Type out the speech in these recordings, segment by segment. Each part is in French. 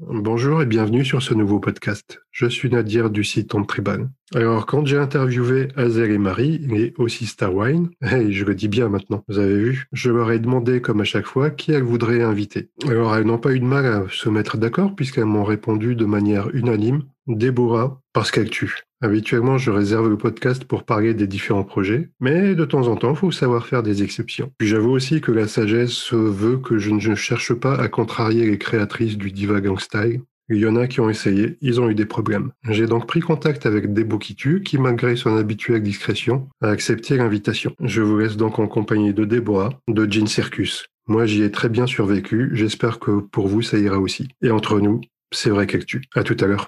Bonjour et bienvenue sur ce nouveau podcast. Je suis Nadir du site On Tribal. Alors, quand j'ai interviewé Azel et Marie, et aussi Starwine, et je le dis bien maintenant, vous avez vu, je leur ai demandé, comme à chaque fois, qui elles voudraient inviter. Alors, elles n'ont pas eu de mal à se mettre d'accord puisqu'elles m'ont répondu de manière unanime, Déborah, parce qu'elle tue. Habituellement, je réserve le podcast pour parler des différents projets, mais de temps en temps, il faut savoir faire des exceptions. Puis j'avoue aussi que la sagesse veut que je ne cherche pas à contrarier les créatrices du Diva Gang Style. Il y en a qui ont essayé, ils ont eu des problèmes. J'ai donc pris contact avec Debo Kitu, qui malgré son habituelle discrétion, a accepté l'invitation. Je vous laisse donc en compagnie de Deborah, de Jean Circus. Moi, j'y ai très bien survécu, j'espère que pour vous, ça ira aussi. Et entre nous, c'est vrai qu'elle tue. À tout à l'heure.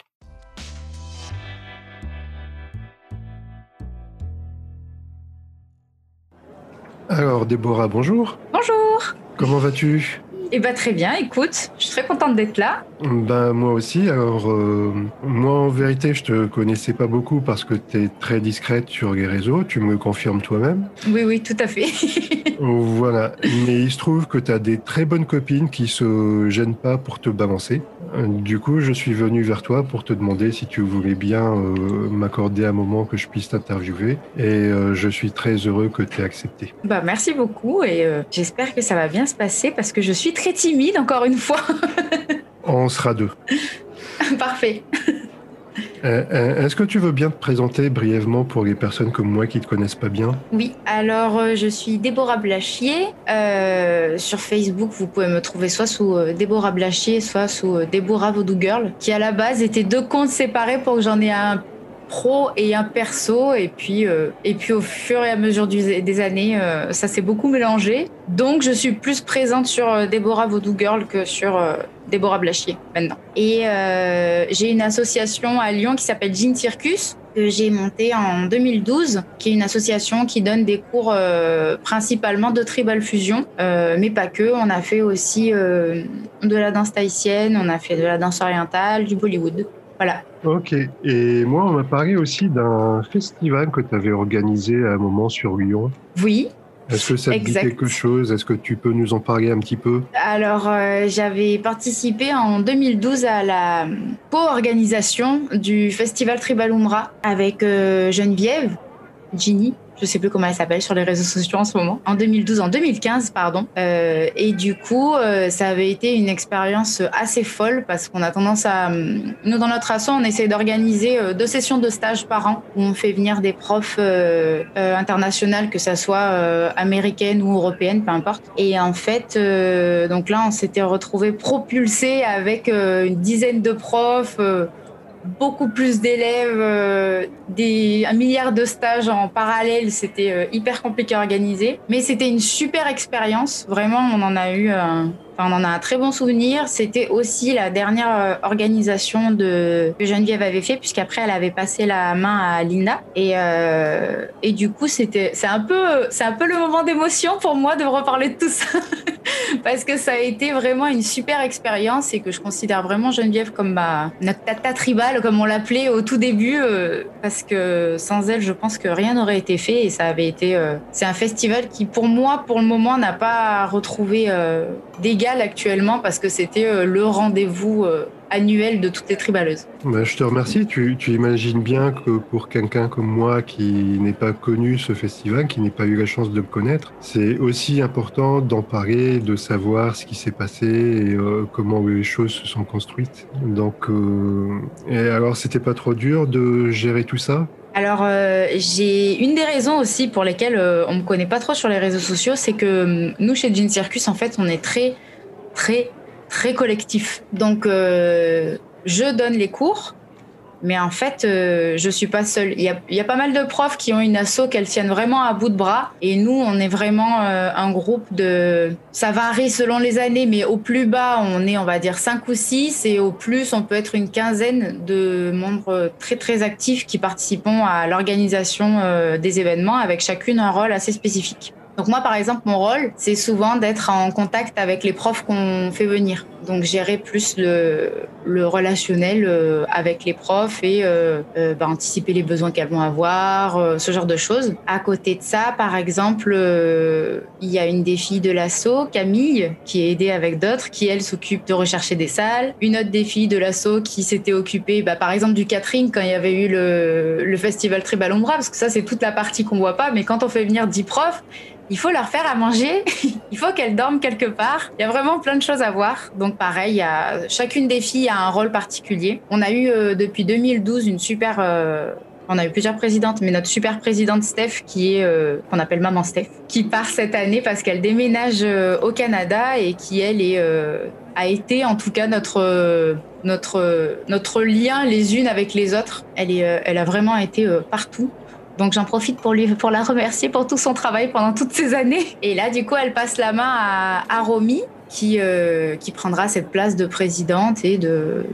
Alors, Déborah, bonjour. Bonjour. Comment vas-tu? Eh bien, très bien, écoute, je suis très contente d'être là. Ben, moi aussi. Alors, euh, moi, en vérité, je te connaissais pas beaucoup parce que tu es très discrète sur les réseaux. Tu me confirmes toi-même. Oui, oui, tout à fait. voilà. Mais il se trouve que tu as des très bonnes copines qui se gênent pas pour te balancer. Du coup, je suis venu vers toi pour te demander si tu voulais bien euh, m'accorder un moment que je puisse t'interviewer. Et euh, je suis très heureux que tu aies accepté. Bah, merci beaucoup et j'espère que ça va bien se passer parce que je suis très timide, encore une fois. On sera deux. Parfait. Euh, euh, est-ce que tu veux bien te présenter brièvement pour les personnes comme moi qui ne te connaissent pas bien? Oui, alors euh, je suis Déborah Blachier. sur Facebook, vous pouvez me trouver soit sous Déborah Blachier, soit sous Déborah Voodoo Girl, qui à la base étaient deux comptes séparés pour que j'en ai un pro et un perso. Et puis, euh, et puis au fur et à mesure des années, euh, ça s'est beaucoup mélangé. Donc je suis plus présente sur euh, Déborah Voodoo Girl que sur Déborah Blachier maintenant. Et j'ai une association à Lyon qui s'appelle Jean Circus que j'ai montée en 2012, qui est une association qui donne des cours principalement de tribal fusion, mais pas que. On a fait aussi de la danse tahitienne, on a fait de la danse orientale, du Bollywood. Voilà. Ok. Et moi, on m'a parlé aussi d'un festival que tu avais organisé à un moment sur Lyon. Oui. Est-ce que ça te dit quelque chose? Est-ce que tu peux nous en parler un petit peu? Alors, euh, j'avais participé en 2012 à la co-organisation du festival Tribal Umra avec euh, Geneviève, Ginny, je sais plus comment elle s'appelle sur les réseaux sociaux en ce moment, en 2012, en 2015, pardon. Euh, et du coup, euh, ça avait été une expérience assez folle parce qu'on a tendance à, nous dans notre asso, on essaie d'organiser euh, deux sessions de stage par an où on fait venir des profs internationales, que ça soit américaines ou européennes, peu importe. Et en fait, donc là, on s'était retrouvé propulsé avec une dizaine de profs beaucoup plus d'élèves, euh, des, un milliard de stages en parallèle, c'était euh, hyper compliqué à organiser. Mais c'était une super expérience, vraiment, on en a eu on en a un très bon souvenir. C'était aussi la dernière euh, organisation de, que Geneviève avait fait, puisqu'après elle avait passé la main à Linda. Et, euh, et du coup, c'était, c'est un peu, c'est un peu le moment d'émotion pour moi de reparler de tout ça, parce que ça a été vraiment une super expérience et que je considère vraiment Geneviève comme ma notre tata tribale, comme on l'appelait au tout début, euh, parce que sans elle, je pense que rien n'aurait été fait et ça avait été, c'est un festival qui, pour moi, pour le moment, n'a pas retrouvé d'égal actuellement parce que c'était euh, le rendez-vous euh, annuel de toutes les tribaleuses. Bah, je te remercie. Tu, imagines bien que pour quelqu'un comme moi qui n'est pas connu ce festival, qui n'a pas eu la chance de le connaître, c'est aussi important d'en parler, de savoir ce qui s'est passé et euh, comment les choses se sont construites. Donc, et alors, c'était pas trop dur de gérer tout ça? Alors, j'ai une des raisons aussi pour lesquelles on me connaît pas trop sur les réseaux sociaux, c'est que hum, nous, chez Jean Circus, en fait, on est très très, très collectif. Donc, euh, je donne les cours, mais en fait, euh, je suis pas seule. Il y, a, y, a, pas mal de profs qui ont une asso qu'elles tiennent vraiment à bout de bras. Et nous, on est vraiment euh, un groupe de... Ça varie selon les années, mais au plus bas, on est, on va dire, 5 ou 6. Et au plus, on peut être une quinzaine de membres très, très actifs qui participent à l'organisation des événements avec chacune un rôle assez spécifique. Donc moi, par exemple, mon rôle, c'est souvent d'être en contact avec les profs qu'on fait venir. donc gérer plus le, relationnel euh, avec les profs et euh, euh, bah, anticiper les besoins qu'elles vont avoir, ce genre de choses. À côté de ça, par exemple, il y a une des filles de l'assaut, Camille, qui est aidée avec d'autres, qui elle s'occupe de rechercher des salles. Une autre des filles de l'assaut qui s'était occupée, bah, par exemple, du catering quand il y avait eu le, le festival Tribal Ombra, parce que ça c'est toute la partie qu'on voit pas, mais quand on fait venir 10 profs, il faut leur faire à manger, il faut qu'elles dorment quelque part. Il y a vraiment plein de choses à voir. Donc pareil, il y a, chacune des filles a un rôle particulier. On a eu euh, depuis 2012 une super... Euh, on a eu plusieurs présidentes, mais notre super présidente Steph, qui est euh, qu'on appelle Maman Steph, qui part cette année parce qu'elle déménage au Canada et qui elle est a été en tout cas notre notre notre lien les unes avec les autres. Elle est elle a vraiment été partout. Donc j'en profite pour, lui, pour la remercier pour tout son travail pendant toutes ces années. Et là, du coup, elle passe la main à, Romy, qui, euh, qui prendra cette place de présidente et de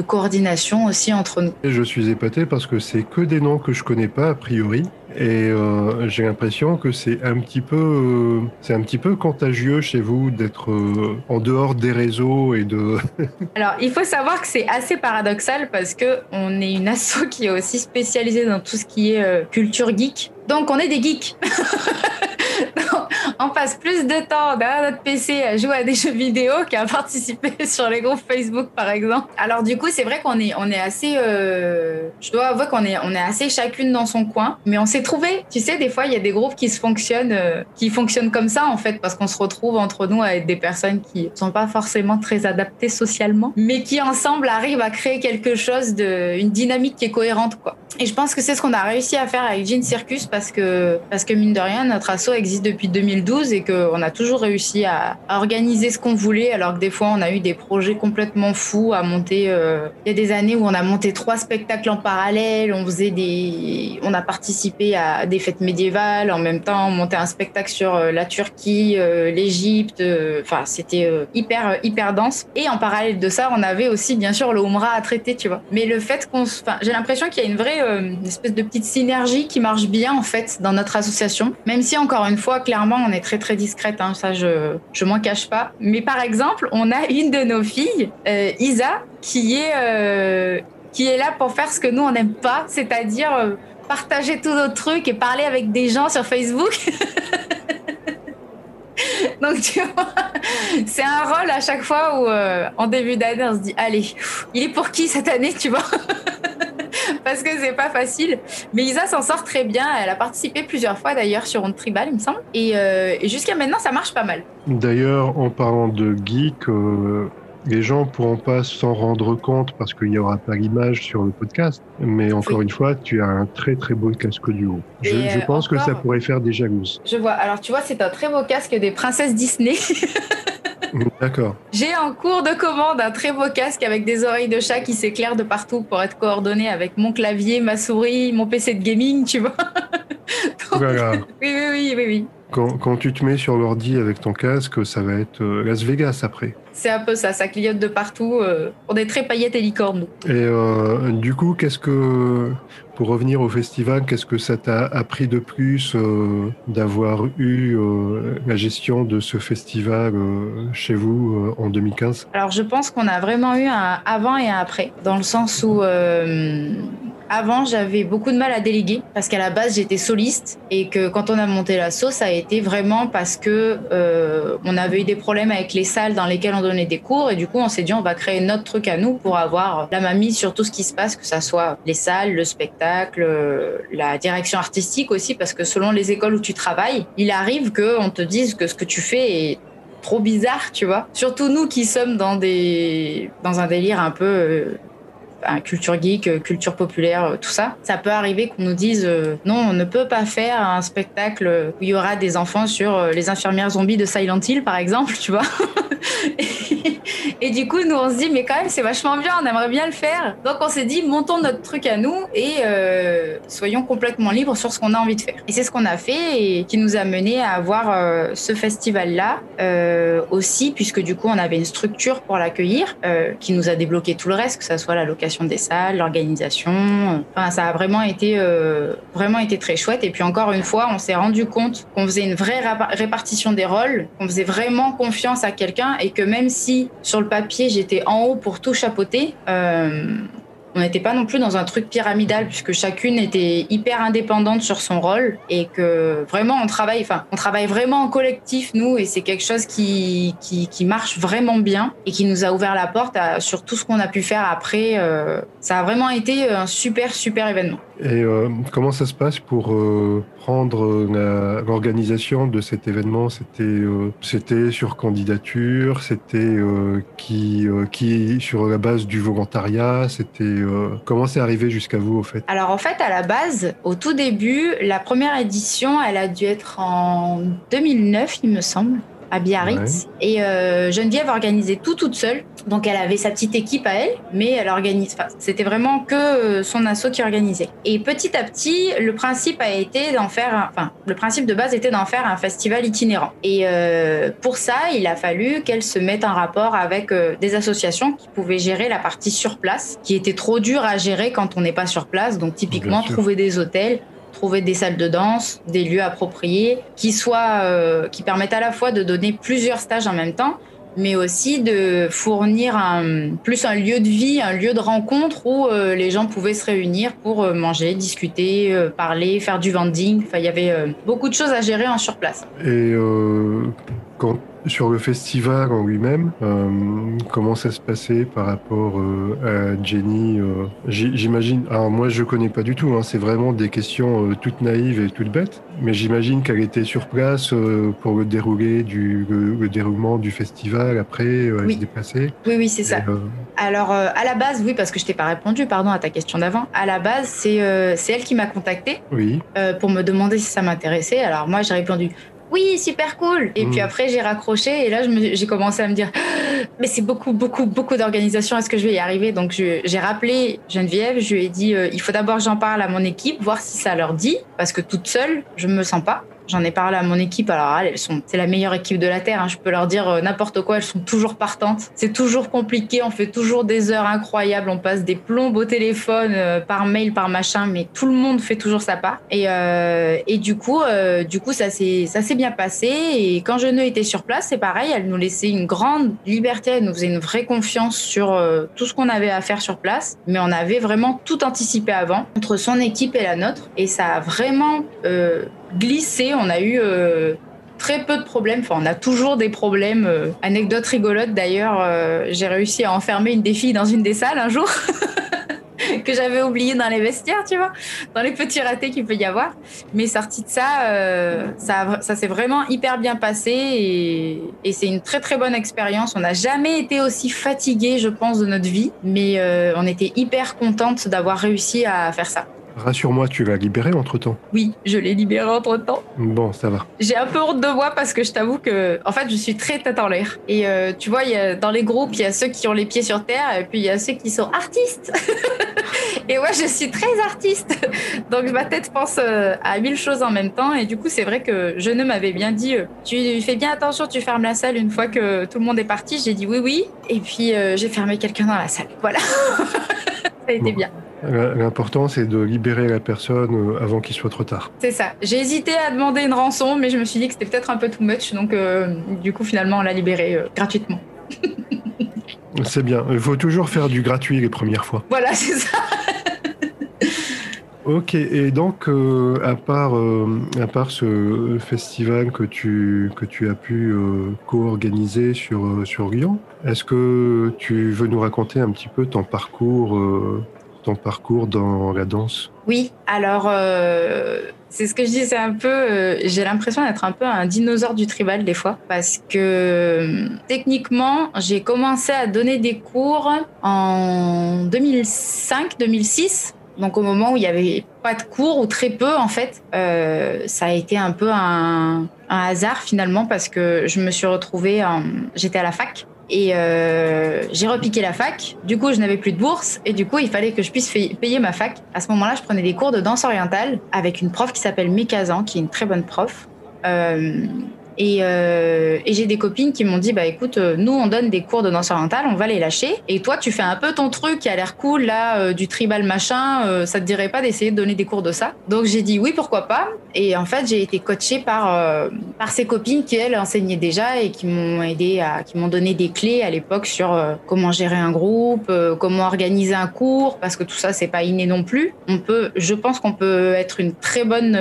coordination aussi entre nous. Je suis épaté parce que c'est que des noms que je connais pas a priori. Et euh, j'ai l'impression que c'est un petit peu, euh, c'est un petit peu contagieux chez vous d'être euh, en dehors des réseaux et de. Alors, il faut savoir que c'est assez paradoxal parce que on est une asso qui est aussi spécialisée dans tout ce qui est culture geek. Donc, on est des geeks. on passe plus de temps derrière notre PC à jouer à des jeux vidéo qu'à participer sur les groupes Facebook, par exemple. Alors du coup, c'est vrai qu'on est, assez, euh, je dois avouer qu'on est, assez chacune dans son coin, mais on s'est trouvé. Tu sais, des fois, il y a des groupes qui se fonctionnent, euh, qui fonctionnent comme ça en fait, parce qu'on se retrouve entre nous avec des personnes qui sont pas forcément très adaptées socialement, mais qui ensemble arrivent à créer quelque chose de, une dynamique qui est cohérente, quoi. Et je pense que c'est ce qu'on a réussi à faire avec Jean Circus parce que, parce que mine de rien, notre asso existe depuis 2012 et qu'on a toujours réussi à, organiser ce qu'on voulait, alors que des fois, on a eu des projets complètement fous à monter. Euh, il y a des années où on a monté trois spectacles en parallèle, on faisait des, on a participé à des fêtes médiévales, en même temps, on montait un spectacle sur euh, la Turquie, euh, l'Égypte. Enfin, c'était hyper, hyper dense. Et en parallèle de ça, on avait aussi, bien sûr, le Umrah à traiter, tu vois. Mais le fait qu'on, j'ai l'impression qu'il y a une vraie espèce de petite synergie qui marche bien en fait dans notre association. Même si encore une fois, clairement, on est très très discrète, hein, ça je je m'en cache pas. Mais par exemple, on a une de nos filles, euh, Isa, qui est euh, qui est là pour faire ce que nous on n'aime pas, c'est-à-dire euh, partager tous nos trucs et parler avec des gens sur Facebook. Donc, tu vois, c'est un rôle à chaque fois où, en début d'année, on se dit, allez, il est pour qui cette année, tu vois? parce que c'est pas facile. Mais Isa s'en sort très bien. Elle a participé plusieurs fois d'ailleurs sur Onde Tribal, il me semble. Euh, et, jusqu'à maintenant, ça marche pas mal. D'ailleurs, en parlant de geek, euh, les gens pourront pas s'en rendre compte parce qu'il n'y aura pas l'image sur le podcast. Mais encore une fois, tu as un très très beau casque du haut. Je, je pense que ça pourrait faire des jalouses. Je vois. Alors tu vois, c'est un très beau casque des princesses Disney. D'accord. J'ai en cours de commande un très beau casque avec des oreilles de chat qui s'éclairent de partout pour être coordonné avec mon clavier, ma souris, mon PC de gaming, tu vois. oui, oui, oui, oui, Quand, tu te mets sur l'ordi avec ton casque, ça va être euh, Las Vegas après. C'est un peu ça, ça clignote de partout. Euh, on est très paillettes et licorne, Et euh, du coup, qu'est-ce que pour revenir au festival, qu'est-ce que ça t'a appris de plus euh, d'avoir eu euh, la gestion de ce festival chez vous en 2015 Alors je pense qu'on a vraiment eu un avant et un après, dans le sens où avant, j'avais beaucoup de mal à déléguer parce qu'à la base, j'étais soliste et que quand on a monté la sauce, ça a été vraiment parce que euh, on avait eu des problèmes avec les salles dans lesquelles on donnait des cours et du coup, on s'est dit on va créer notre truc à nous pour avoir la mamie sur tout ce qui se passe, que ça soit les salles, le spectacle, la direction artistique aussi, parce que selon les écoles où tu travailles, il arrive que on te dise que ce que tu fais est trop bizarre, tu vois. Surtout nous qui sommes dans des dans un délire un peu culture geek, euh, culture populaire, euh, tout ça. Ça peut arriver qu'on nous dise euh, non, on ne peut pas faire un spectacle où il y aura des enfants sur les infirmières zombies de Silent Hill, par exemple, tu vois. et, du coup, nous, on se dit, mais quand même, c'est vachement bien, on aimerait bien le faire. Donc, on s'est dit, montons notre truc à nous et euh, soyons complètement libres sur ce qu'on a envie de faire. Et c'est ce qu'on a fait et qui nous a mené à avoir euh, ce festival-là euh, aussi, puisque du coup on avait une structure pour l'accueillir qui nous a débloqué tout le reste, que ce soit la location des salles, l'organisation. Enfin, ça a vraiment été, vraiment été très chouette. Et puis encore une fois, on s'est rendu compte qu'on faisait une vraie répartition des rôles, qu'on faisait vraiment confiance à quelqu'un et que même si sur le papier j'étais en haut pour tout chapeauter, on n'était pas non plus dans un truc pyramidal puisque chacune était hyper indépendante sur son rôle et que vraiment on travaille, enfin on travaille vraiment en collectif nous et c'est quelque chose qui, marche vraiment bien et qui nous a ouvert la porte sur tout ce qu'on a pu faire après. Euh, ça a vraiment été un super super événement. Et euh, comment ça se passe pour euh, prendre l'organisation de cet événement? C'était c'était sur candidature, c'était qui qui sur la base du volontariat, c'était comment c'est arrivé jusqu'à vous au fait? Alors en fait à la base, au tout début, la première édition, elle a dû être en 2009 il me semble à Biarritz. Et euh, Geneviève organisait tout toute seule. Donc elle avait sa petite équipe à elle, mais elle organise. Enfin, c'était vraiment que euh, son assaut qui organisait. Et petit à petit, le principe a été d'en faire. enfin, le principe de base était d'en faire un festival itinérant. Et euh, pour ça, il a fallu qu'elle se mette en rapport avec des associations qui pouvaient gérer la partie sur place, qui était trop dur à gérer quand on n'est pas sur place. Donc typiquement trouver des hôtels trouver des salles de danse, des lieux appropriés, qui soient, euh, qui permettent à la fois de donner plusieurs stages en même temps, mais aussi de fournir plus un lieu de vie, un lieu de rencontre où euh, les gens pouvaient se réunir pour euh, manger, discuter, parler, faire du vending. Enfin, il y avait beaucoup de choses à gérer en surplace. Et quand sur le festival en lui-même, euh, comment ça se passait par rapport euh, à Jenny euh, J'imagine, alors moi je connais pas du tout, hein, c'est vraiment des questions toutes naïves et toutes bêtes, mais j'imagine qu'elle était sur place pour le déroulé du le, déroulement du festival après, elle oui. se déplaçait. Oui, oui, c'est ça. Alors à la base, oui, parce que je t'ai pas répondu, pardon à ta question d'avant. À la base, c'est elle qui m'a contacté oui. pour me demander si ça m'intéressait. Alors moi j'ai répondu oui, super cool. Et puis mm. après, j'ai raccroché et là, j'ai commencé à me dire, mais c'est beaucoup, beaucoup, beaucoup d'organisation. Est-ce que je vais y arriver Donc, j'ai rappelé Geneviève. Je lui ai dit, euh, il faut d'abord j'en parle à mon équipe, voir si ça leur dit, parce que toute seule, je me sens pas. J'en ai parlé à mon équipe. Alors, elles sont, c'est la meilleure équipe de la Terre. Hein. Je peux leur dire euh, n'importe quoi. Elles sont toujours partantes. C'est toujours compliqué. On fait toujours des heures incroyables. On passe des plombes au téléphone, euh, par mail, par machin. Mais tout le monde fait toujours sa part. Et, euh, et du coup, du coup, ça s'est, ça s'est bien passé. Et quand Geneux était sur place, c'est pareil. Elle nous laissait une grande liberté. Elle nous faisait une vraie confiance sur tout ce qu'on avait à faire sur place. Mais on avait vraiment tout anticipé avant entre son équipe et la nôtre. Et ça a vraiment glissé. On a eu euh, très peu de problèmes. Enfin, on a toujours des problèmes. Euh, anecdote rigolote d'ailleurs, euh, j'ai réussi à enfermer une des filles dans une des salles un jour. que j'avais oublié dans les vestiaires, tu vois, dans les petits ratés qu'il peut y avoir. Mais sorti de ça, ça, s'est vraiment hyper bien passé et, et c'est une très très bonne expérience. On n'a jamais été aussi fatigué, je pense, de notre vie, mais on était hyper contente d'avoir réussi à faire ça. Rassure-moi, tu l'as libéré entre-temps Oui, je l'ai libéré entre-temps. Bon, ça va. J'ai un peu honte de moi parce que je t'avoue que, en fait, je suis très tête en l'air. Et euh, tu vois, y a, dans les groupes, il y a ceux qui ont les pieds sur terre et puis il y a ceux qui sont artistes. et moi, je suis très artiste. Donc ma tête pense euh, à mille choses en même temps. Et du coup, c'est vrai que je ne m'avais bien dit, euh, tu fais bien attention, tu fermes la salle une fois que tout le monde est parti. J'ai dit oui, oui. Et puis j'ai fermé quelqu'un dans la salle. Voilà. ça a été bien. L'important, c'est de libérer la personne euh, avant qu'il soit trop tard. C'est ça. J'ai hésité à demander une rançon, mais je me suis dit que c'était peut-être un peu too much, donc euh, du coup, finalement, on l'a libéré euh, gratuitement. c'est bien. Il faut toujours faire du gratuit les premières fois. Voilà, c'est ça. Ok, et donc à part à part ce festival que tu que tu as pu co-organiser sur sur Lyon, est-ce que tu veux nous raconter un petit peu ton parcours parcours dans la danse Oui, alors euh, c'est ce que je dis, c'est un peu, euh, j'ai l'impression d'être un peu un dinosaure du tribal des fois, parce que euh, techniquement, j'ai commencé à donner des cours en 2005-2006. Donc au moment où il n'y avait pas de cours ou très peu en fait, ça a été un peu un, un, hasard finalement parce que je me suis retrouvée, j'étais à la fac Et euh, j'ai repiqué la fac. Du coup, je n'avais plus de bourse. Et du coup, il fallait que je puisse payer ma fac. À ce moment-là, je prenais des cours de danse orientale avec une prof qui s'appelle Mékazan, qui est une très bonne prof. Euh, euh, et, j'ai des copines qui m'ont dit bah écoute, euh, nous on donne des cours de danse orientale, on va les lâcher. Et toi, tu fais un peu ton truc qui a l'air cool là, euh, du tribal machin. ça te dirait pas d'essayer de donner des cours de ça? Donc j'ai dit oui, pourquoi pas. Et en fait, j'ai été coachée par par ces copines qui elles enseignaient déjà et qui m'ont aidé à, qui m'ont donné des clés à l'époque sur comment gérer un groupe, comment organiser un cours, parce que tout ça c'est pas inné non plus. On peut, je pense qu'on peut être une très bonne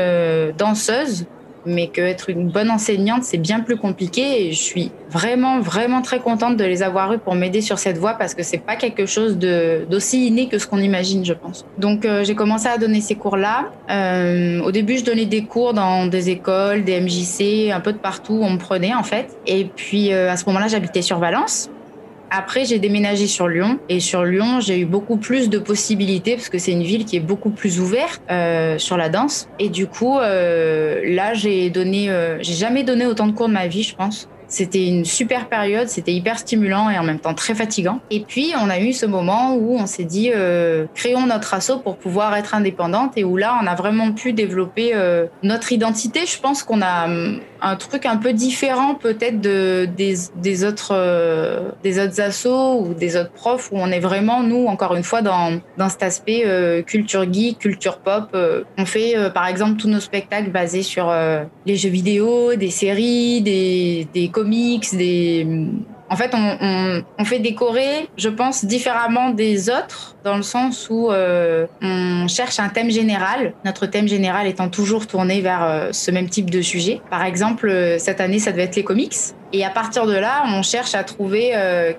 danseuse mais qu'être une bonne enseignante, c'est bien plus compliqué. Et je suis vraiment, vraiment très contente de les avoir eues pour m'aider sur cette voie parce que c'est pas quelque chose d'aussi inné que ce qu'on imagine, je pense. Donc, euh, j'ai commencé à donner ces cours-là. Euh, au début, je donnais des cours dans des écoles, des MJC, un peu de partout. On me prenait, en fait. Et puis, euh, à ce moment-là, j'habitais sur Valence. Après, j'ai déménagé sur Lyon et sur Lyon, j'ai eu beaucoup plus de possibilités parce que c'est une ville qui est beaucoup plus ouverte euh, sur la danse. Et du coup, euh, là, j'ai donné, euh, j'ai jamais donné autant de cours de ma vie, je pense. C'était une super période, c'était hyper stimulant et en même temps très fatigant. Et puis on a eu ce moment où on s'est dit euh, créons notre assaut pour pouvoir être indépendante et où là on a vraiment pu développer euh, notre identité. Je pense qu'on a un truc un peu différent peut-être de, des, des autres euh, des autres assos ou des autres profs où on est vraiment nous encore une fois dans, dans cet aspect euh, culture geek, culture pop. Euh, on fait par exemple tous nos spectacles basés sur les jeux vidéo, des séries, des, des comics, des... En fait, on, on, fait décorer, je pense, différemment des autres, dans le sens où euh, on cherche un thème général, notre thème général étant toujours tourné vers euh, ce même type de sujet. Par exemple, euh, cette année, ça devait être les comics. Et à partir de là, on cherche à trouver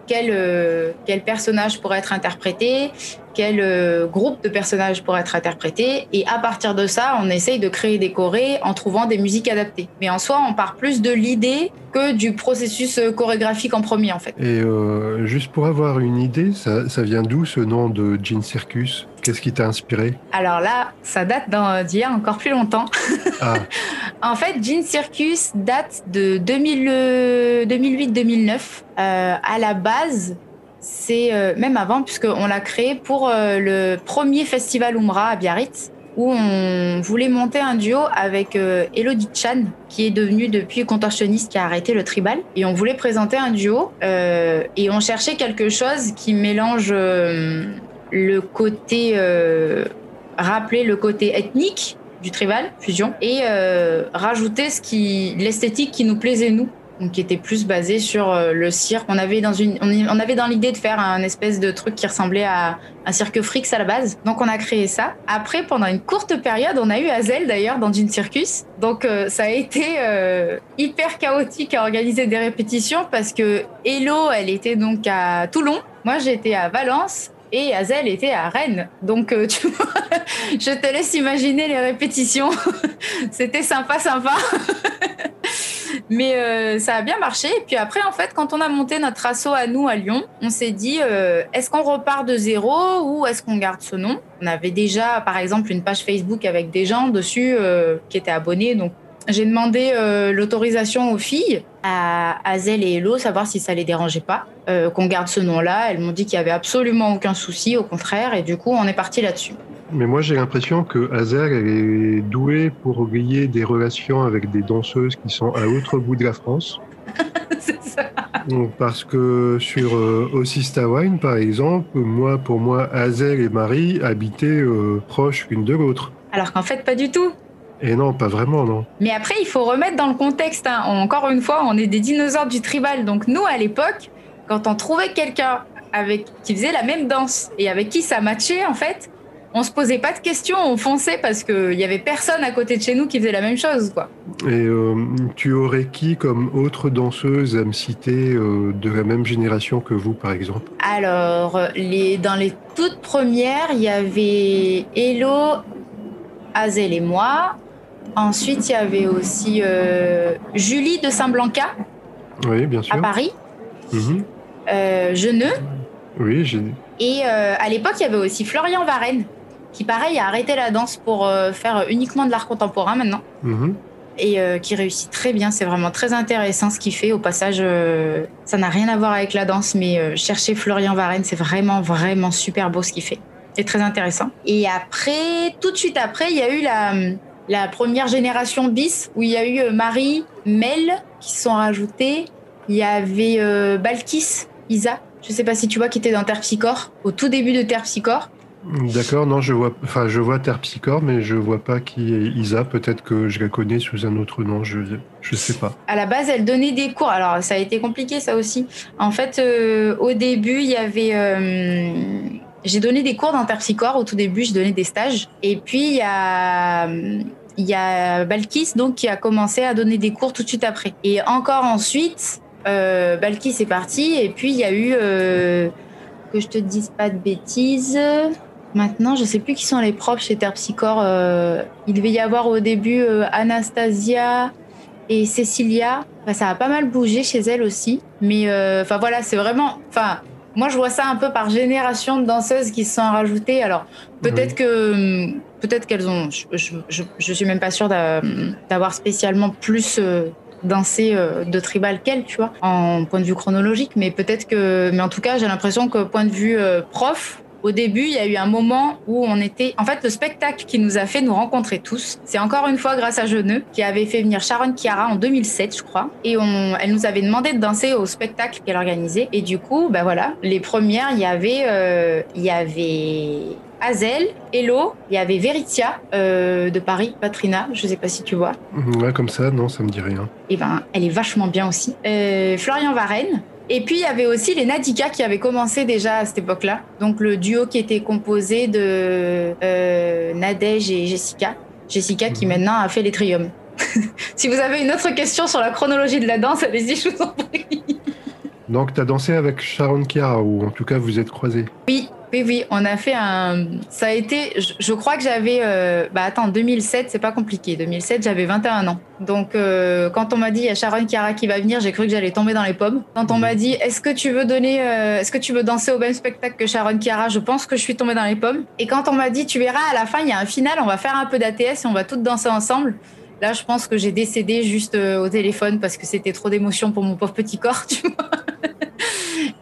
quel, quel personnage pourrait être interprété, quel euh, groupe de personnages pourrait être interprété. Et à partir de ça, on essaye de créer des chorés en trouvant des musiques adaptées. Mais en soi, on part plus de l'idée que du processus euh, chorégraphique en premier, en fait. Et euh, juste pour avoir une idée, ça, ça vient d'où ce nom de Jean Circus? Qu'est-ce qui t'a inspiré Alors là, ça date d'il y a encore plus longtemps. Ah. en fait, Jean Circus date de 2008-2009. à la base, c'est euh, même avant, puisqu'on l'a créé pour euh, le premier festival Umra à Biarritz, où on voulait monter un duo avec euh, Elodie Chan, qui est devenue depuis contorsionniste, qui a arrêté le tribal. Et on voulait présenter un duo, et on cherchait quelque chose qui mélange le côté, rappeler le côté ethnique du tribal, fusion, et rajouter ce qui, l'esthétique qui nous plaisait nous donc qui était plus basé sur euh, le cirque. On avait dans une, on avait dans l'idée de faire un espèce de truc qui ressemblait à un cirque Frix à la base. Donc on a créé ça. Après, pendant une courte période, on a eu Hazel d'ailleurs dans une Circus. Donc euh, ça a été euh, hyper chaotique à organiser des répétitions parce que Hello, elle était donc à Toulon. Moi, j'étais à Valence et Hazel était à Rennes. Donc, tu vois, je te laisse imaginer les répétitions. C'était sympa, sympa. Mais euh, ça a bien marché. Et puis après, en fait, quand on a monté notre assaut à nous à Lyon, on s'est dit euh, est-ce qu'on repart de zéro ou est-ce qu'on garde ce nom? On avait déjà, par exemple, une page Facebook avec des gens dessus euh, qui étaient abonnés. Donc, j'ai demandé l'autorisation aux filles, à Azel et Hello, savoir si ça les dérangeait pas, qu'on garde ce nom-là. Elles m'ont dit qu'il y avait absolument aucun souci, au contraire. Et du coup, on est parti là-dessus. Mais moi, j'ai l'impression que Hazer est doué pour lier des relations avec des danseuses qui sont à l'autre bout de la France. c'est ça. Parce que sur euh, Ossista Wine, par exemple, moi, pour moi, Hazel et Marie habitaient euh, proches l'une de l'autre. Alors qu'en fait, pas du tout. Et non, pas vraiment, non. Mais après, il faut remettre dans le contexte. Hein. Encore une fois, on est des dinosaures du tribal. Donc nous, à l'époque, quand on trouvait quelqu'un avec qui faisait la même danse et avec qui ça matchait, en fait, on se posait pas de questions, on fonçait parce qu'il y avait personne à côté de chez nous qui faisait la même chose, quoi. Et euh, tu aurais qui comme autre danseuse à me citer euh, de la même génération que vous, par exemple? Alors, les, dans les toutes premières, il y avait Hello, Azel et moi. Ensuite, il y avait aussi euh, Julie de Saint-Blanca. Oui, bien sûr. À Paris. Mhm. Geneux. Oui, j'ai. Et à l'époque, il y avait aussi Florian Varenne qui pareil a arrêté la danse pour euh, faire uniquement de l'art contemporain maintenant. Mhm. et qui réussit très bien. C'est vraiment très intéressant ce qu'il fait. Au passage, ça n'a rien à voir avec la danse, mais chercher Florian Varenne, c'est vraiment, vraiment super beau ce qu'il fait. C'est très intéressant. Et après, tout de suite après, il y a eu la, la première génération bis, où il y a eu Marie, Mel qui sont rajoutés. Il y avait Balkis, Isa, je sais pas si tu vois, qui était dans Terpsichore, au tout début de Terpsichore. D'accord, non, je vois, enfin, je vois Terpsichore, mais je vois pas qui est Isa. Peut-être que je la connais sous un autre nom, je, je sais pas. À la base, elle donnait des cours. Alors, ça a été compliqué, ça aussi. En fait, euh, au début, il y avait. Euh, j'ai donné des cours dans Terpsichore. Au tout début, j'ai donné des stages. Et puis, il y a. Balkis donc qui a commencé à donner des cours tout de suite après. Et encore ensuite, euh, Balkis est parti et puis il y a eu euh, que je te dise pas de bêtises. Maintenant, je sais plus qui sont les profs chez Terpsichore. Euh, il devait y avoir au début Anastasia et Cecilia. ça a pas mal bougé chez elle aussi. Mais enfin voilà, c'est vraiment. Enfin, moi je vois ça un peu par génération de danseuses qui se sont rajoutées. Alors peut-être que peut-être qu'elles ont. Je, je, je, suis même pas sûre d'avoir spécialement plus danser euh, de tribal qu'elle, tu vois, en point de vue chronologique. Mais peut-être que, mais en tout cas, j'ai l'impression que point de vue euh, prof, au début, il y a eu un moment où on était. En fait, le spectacle qui nous a fait nous rencontrer tous, c'est encore une fois grâce à Jeuneux, qui avait fait venir Sharon Chiara en 2007, je crois. Et on... elle nous avait demandé de danser au spectacle qu'elle organisait. Et du coup, ben voilà, les premières, il y avait, euh, il y avait Azel, Hello, il y avait Veritia euh, de Paris, Patrina, je sais pas si tu vois. Ouais, comme ça, non, ça me dit rien. Et eh ben, elle est vachement bien aussi. Euh, Florian Varenne. Et puis il y avait aussi les Nadika qui avaient commencé déjà à cette époque-là. Donc le duo qui était composé de euh, Nadège et Jessica. Jessica qui mhm. maintenant a fait les Trium. si vous avez une autre question sur la chronologie de la danse, allez-y, je vous en prie. Donc tu as dansé avec Sharon Kiara, ou en tout cas vous êtes croisés Oui, oui, oui, on a fait un. Ça a été. Je, crois que j'avais. Euh... Bah attends, 2007, c'est pas compliqué. 2007, j'avais 21 ans. Donc, euh, quand on m'a dit il y a Sharon Kiara qui va venir, j'ai cru que j'allais tomber dans les pommes. Quand on m'a dit est-ce que tu veux donner, euh, est-ce que tu veux danser au même spectacle que Sharon Kiara, je pense que je suis tombée dans les pommes. Et quand on m'a dit tu verras à la fin, il y a un final, on va faire un peu d'ATS et on va toutes danser ensemble. Là, je pense que j'ai décédé juste au téléphone parce que c'était trop d'émotions pour mon pauvre petit corps, tu vois.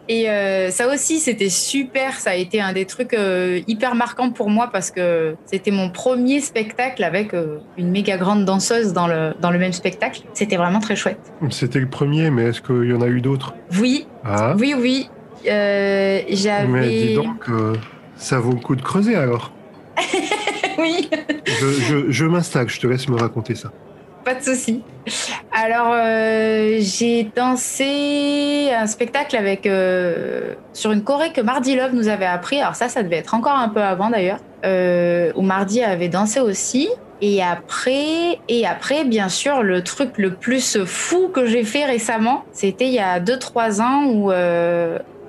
Et euh, ça aussi, c'était super. Ça a été un des trucs euh, hyper marquants pour moi parce que c'était mon premier spectacle avec euh, une méga grande danseuse dans le, dans le même spectacle. C'était vraiment très chouette. C'était le premier, mais est-ce qu'il y en a eu d'autres? Oui. Ah. Oui, oui. J'avais. Mais dis donc, ça vaut le coup de creuser alors. oui. je, je, je m'installe, je te laisse me raconter ça pas de souci. Alors, euh, j'ai dansé un spectacle avec euh, sur une choré que Mardi Love nous avait appris. Alors ça, ça devait être encore un peu avant d'ailleurs, euh, où Mardi avait dansé aussi. Et après, et après, bien sûr, le truc le plus fou que j'ai fait récemment, c'était il y a 2-3 ans où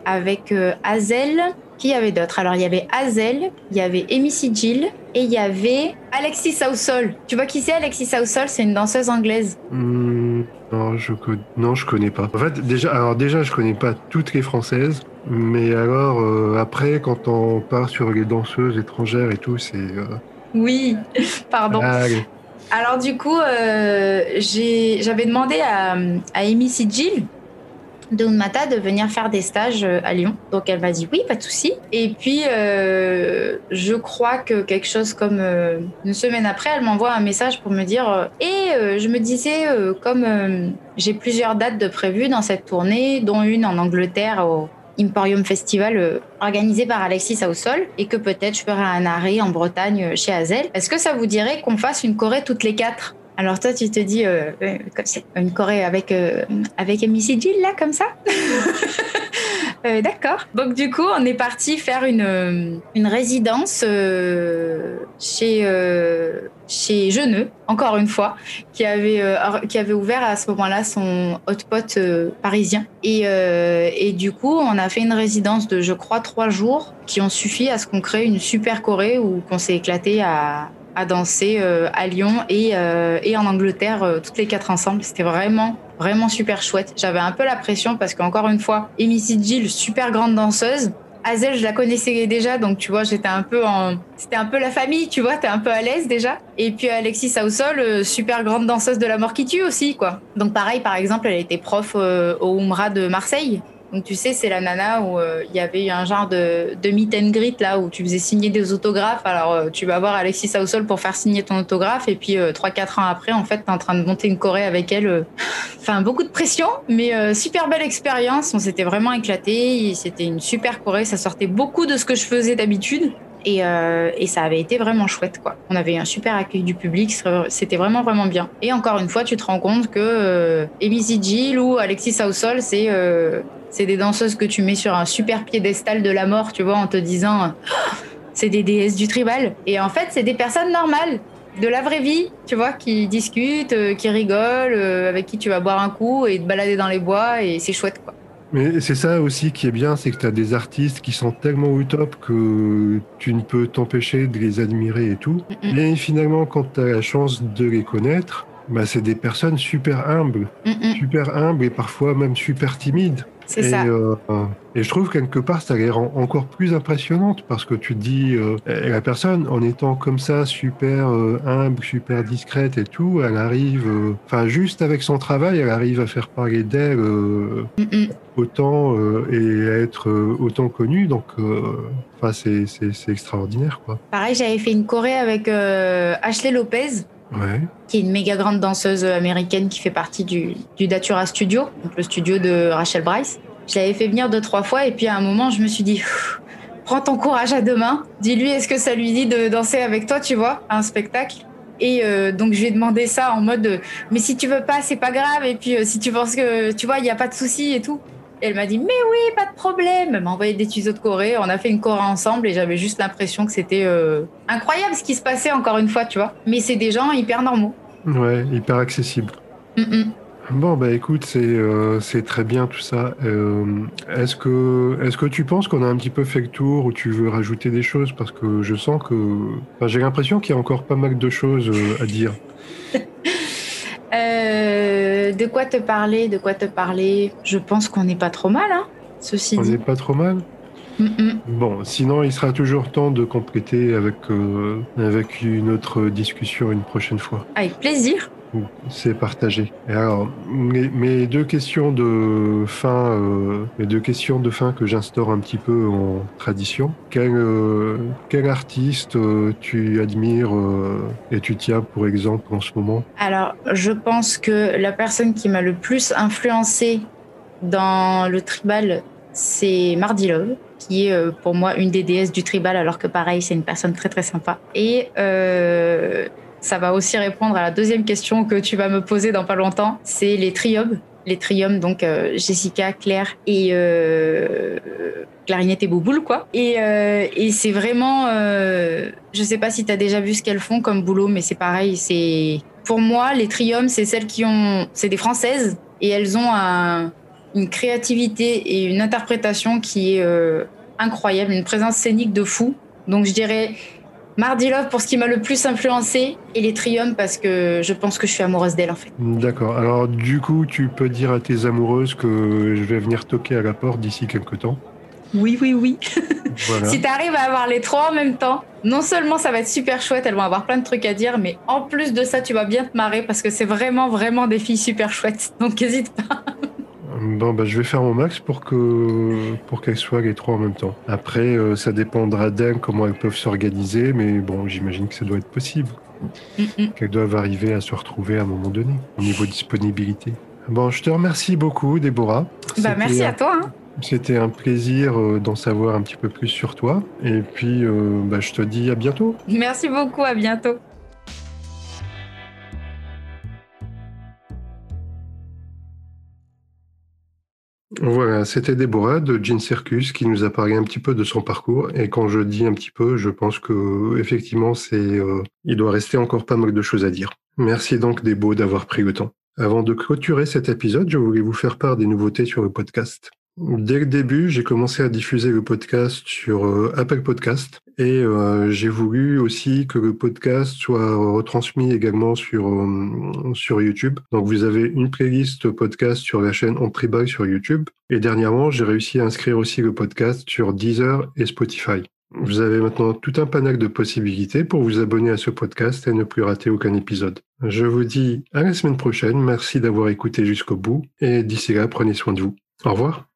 avec Hazel, qui y avait d'autres Alors, il y avait Hazel, il y avait Amy Jill et il y avait Alexis Southall. Tu vois qui c'est Alexis Southall C'est une danseuse anglaise. Hmm, non, je non, je connais pas. En fait, déjà, alors déjà, je connais pas toutes les françaises. Mais alors, euh, après, quand on part sur les danseuses étrangères et tout, c'est. Euh, oui, pardon. Alors du coup, euh, j'avais demandé à, à Amy Jill de Unmata de venir faire des stages euh, à Lyon. Donc elle m'a dit oui, pas de souci. Et puis euh, je crois que quelque chose comme euh, une semaine après, elle m'envoie un message pour me dire et je me disais comme j'ai plusieurs dates de prévues dans cette tournée, dont une en Angleterre au Emporium Festival organisé par Alexis Soussol et que peut-être je ferai un arrêt en Bretagne chez Hazel. Est-ce que ça vous dirait qu'on fasse une Corée toutes les quatre? Alors toi, tu te dis, euh, euh une Corée avec, euh, avec Jill, là, comme ça euh, D'accord. Donc du coup, on est parti faire une, une résidence chez, chez Geneux, encore une fois, qui avait, qui avait ouvert à ce moment-là son hotpot parisien. Et, et du coup, on a fait une résidence de, je crois, trois jours qui ont suffi à ce qu'on crée une super Corée où qu'on s'est éclaté à, à danser euh, à Lyon et, euh, en Angleterre, euh, toutes les quatre ensemble. C'était vraiment, vraiment super chouette. J'avais un peu la pression parce qu'encore une fois, Amy Jill, super grande danseuse, Azel, je la connaissais déjà, donc tu vois, j'étais un peu en. C'était un peu la famille, tu vois, t'es un peu à l'aise déjà. Et puis Alexis Sausol, super grande danseuse de la mort qui tue aussi, quoi. Donc pareil, par exemple, elle était prof euh, au Umra de Marseille. Donc tu sais, c'est la nana où euh, il y avait un genre de, de meet and greet là où tu faisais signer des autographes. Alors euh, tu vas voir Alexis Sausol pour faire signer ton autographe et puis euh, 3-4 ans après, en fait, tu es en train de monter une Corée avec elle. euh. Enfin, beaucoup de pression, mais euh, super belle expérience. On s'était vraiment éclaté. C'était une super Corée. Ça sortait beaucoup de ce que je faisais d'habitude. Et, euh, et ça avait été vraiment chouette, quoi. On avait eu un super accueil du public, c'était vraiment, vraiment bien. Et encore une fois, tu te rends compte que euh, Amy ou Alexis Sausol, c'est euh, c'est des danseuses que tu mets sur un super piédestal de la mort, tu vois, en te disant c'est des déesses du tribal. Et en fait, c'est des personnes normales de la vraie vie, tu vois, qui discutent, euh, qui rigolent, euh, avec qui tu vas boire un coup et te balader dans les bois, et c'est chouette, quoi. Mais c'est ça aussi qui est bien, c'est que tu as des artistes qui sont tellement au top que tu ne peux t'empêcher de les admirer et tout. Mais finalement, quand tu as la chance de les connaître, bah, c'est des personnes super humbles, mm, super humbles et parfois même super timides. C'est et, ça. euh, et je trouve quelque part ça les rend encore plus impressionnantes parce que tu te dis euh, la personne en étant comme ça super euh, humble, super discrète et tout, elle arrive, enfin juste avec son travail, elle arrive à faire parler d'elle euh, Mm, mm. autant et à être autant connue. Donc, enfin c'est c'est c'est extraordinaire quoi. Pareil, j'avais fait une choré avec Ashley Lopez, Ouais. qui est une méga grande danseuse américaine qui fait partie du, Datura Studio, le studio de Rachel Bryce. Je l'avais fait venir deux, trois fois, et puis à un moment, je me suis dit, prends ton courage à deux mains, dis-lui, est-ce que ça lui dit de danser avec toi, tu vois, à un spectacle? Et euh, donc je lui ai demandé ça en mode mais si tu veux pas c'est pas grave et puis euh, si tu penses que tu vois il y a pas de souci et tout elle m'a dit mais oui pas de problème elle m'a envoyé des tutos de Corée on a fait une Corée ensemble et j'avais juste l'impression que c'était euh, incroyable ce qui se passait encore une fois tu vois mais c'est des gens hyper normaux Ouais, hyper accessible. Mm, mm. Bon, bah écoute, c'est euh, c'est très bien tout ça. Euh, est-ce que est-ce que tu penses qu'on a un petit peu fait le tour ou tu veux rajouter des choses? Parce que je sens que enfin, j'ai l'impression qu'il y a encore pas mal de choses à dire. Euh, de quoi te parler de quoi te parler? Je pense qu'on n'est pas trop mal hein ceci On n'est pas trop mal? Mm, mm. Bon, sinon il sera toujours temps de compléter avec euh, avec une autre discussion une prochaine fois. avec plaisir C'est partagé. Alors, mes, deux questions de fin, euh, mes deux questions de fin que j'instaure un petit peu en tradition. Quel, euh, artiste euh, tu admires et tu tiens pour exemple en ce moment? Alors, je pense que la personne qui m'a le plus influencé dans le tribal, c'est Mardi Love, qui est pour moi une des déesses du tribal, alors que pareil, c'est une personne très très sympa. Et ça va aussi répondre à la deuxième question que tu vas me poser dans pas longtemps, c'est les triums. Les triums, donc euh, Jessica, Claire et euh, Clarinette et Bouboule, quoi. Et, euh, et c'est vraiment, euh, je sais pas si tu as déjà vu ce qu'elles font comme boulot, mais c'est pareil, c'est pour moi, les triums, c'est celles qui ont. C'est des Françaises et elles ont un- une créativité et une interprétation qui est euh, incroyable, une présence scénique de fou. Donc je dirais Mardi Love pour ce qui m'a le plus influencé et les triums parce que je pense que je suis amoureuse d'elle en fait. D'accord. Alors du coup, tu peux dire à tes amoureuses que je vais venir toquer à la porte d'ici quelques temps. Oui, oui, oui. Voilà. Si tu arrives à avoir les trois en même temps, non seulement ça va être super chouette, elles vont avoir plein de trucs à dire, mais en plus de ça, tu vas bien te marrer parce que c'est vraiment, vraiment des filles super chouettes. Donc n'hésite pas. Bon, bah, je vais faire mon max pour que pour qu'elles soient les trois en même temps. Après, euh, ça dépendra d'elles comment elles peuvent s'organiser, mais bon, j'imagine que ça doit être possible. Mm, mm. Qu'elles doivent arriver à se retrouver à un moment donné au niveau disponibilité. Bon, je te remercie beaucoup, Déborah. Bah, merci à toi. hein. C'était un plaisir euh, d'en savoir un petit peu plus sur toi. Et puis, euh, bah, je te dis à bientôt. Merci beaucoup, à bientôt. Voilà, c'était Déborah de Jean Circus qui nous a parlé un petit peu de son parcours. Et quand je dis un petit peu, je pense que effectivement, c'est, euh, il doit rester encore pas mal de choses à dire. Merci donc Débo d'avoir pris le temps. Avant de clôturer cet épisode, je voulais vous faire part des nouveautés sur le podcast. Dès le début, j'ai commencé à diffuser le podcast sur euh, Apple Podcast et euh, j'ai voulu aussi que le podcast soit retransmis également sur euh, sur YouTube. Donc vous avez une playlist podcast sur la chaîne On Tribal sur YouTube et dernièrement, j'ai réussi à inscrire aussi le podcast sur Deezer et Spotify. Vous avez maintenant tout un panel de possibilités pour vous abonner à ce podcast et ne plus rater aucun épisode. Je vous dis à la semaine prochaine, merci d'avoir écouté jusqu'au bout et d'ici là, prenez soin de vous. Au revoir.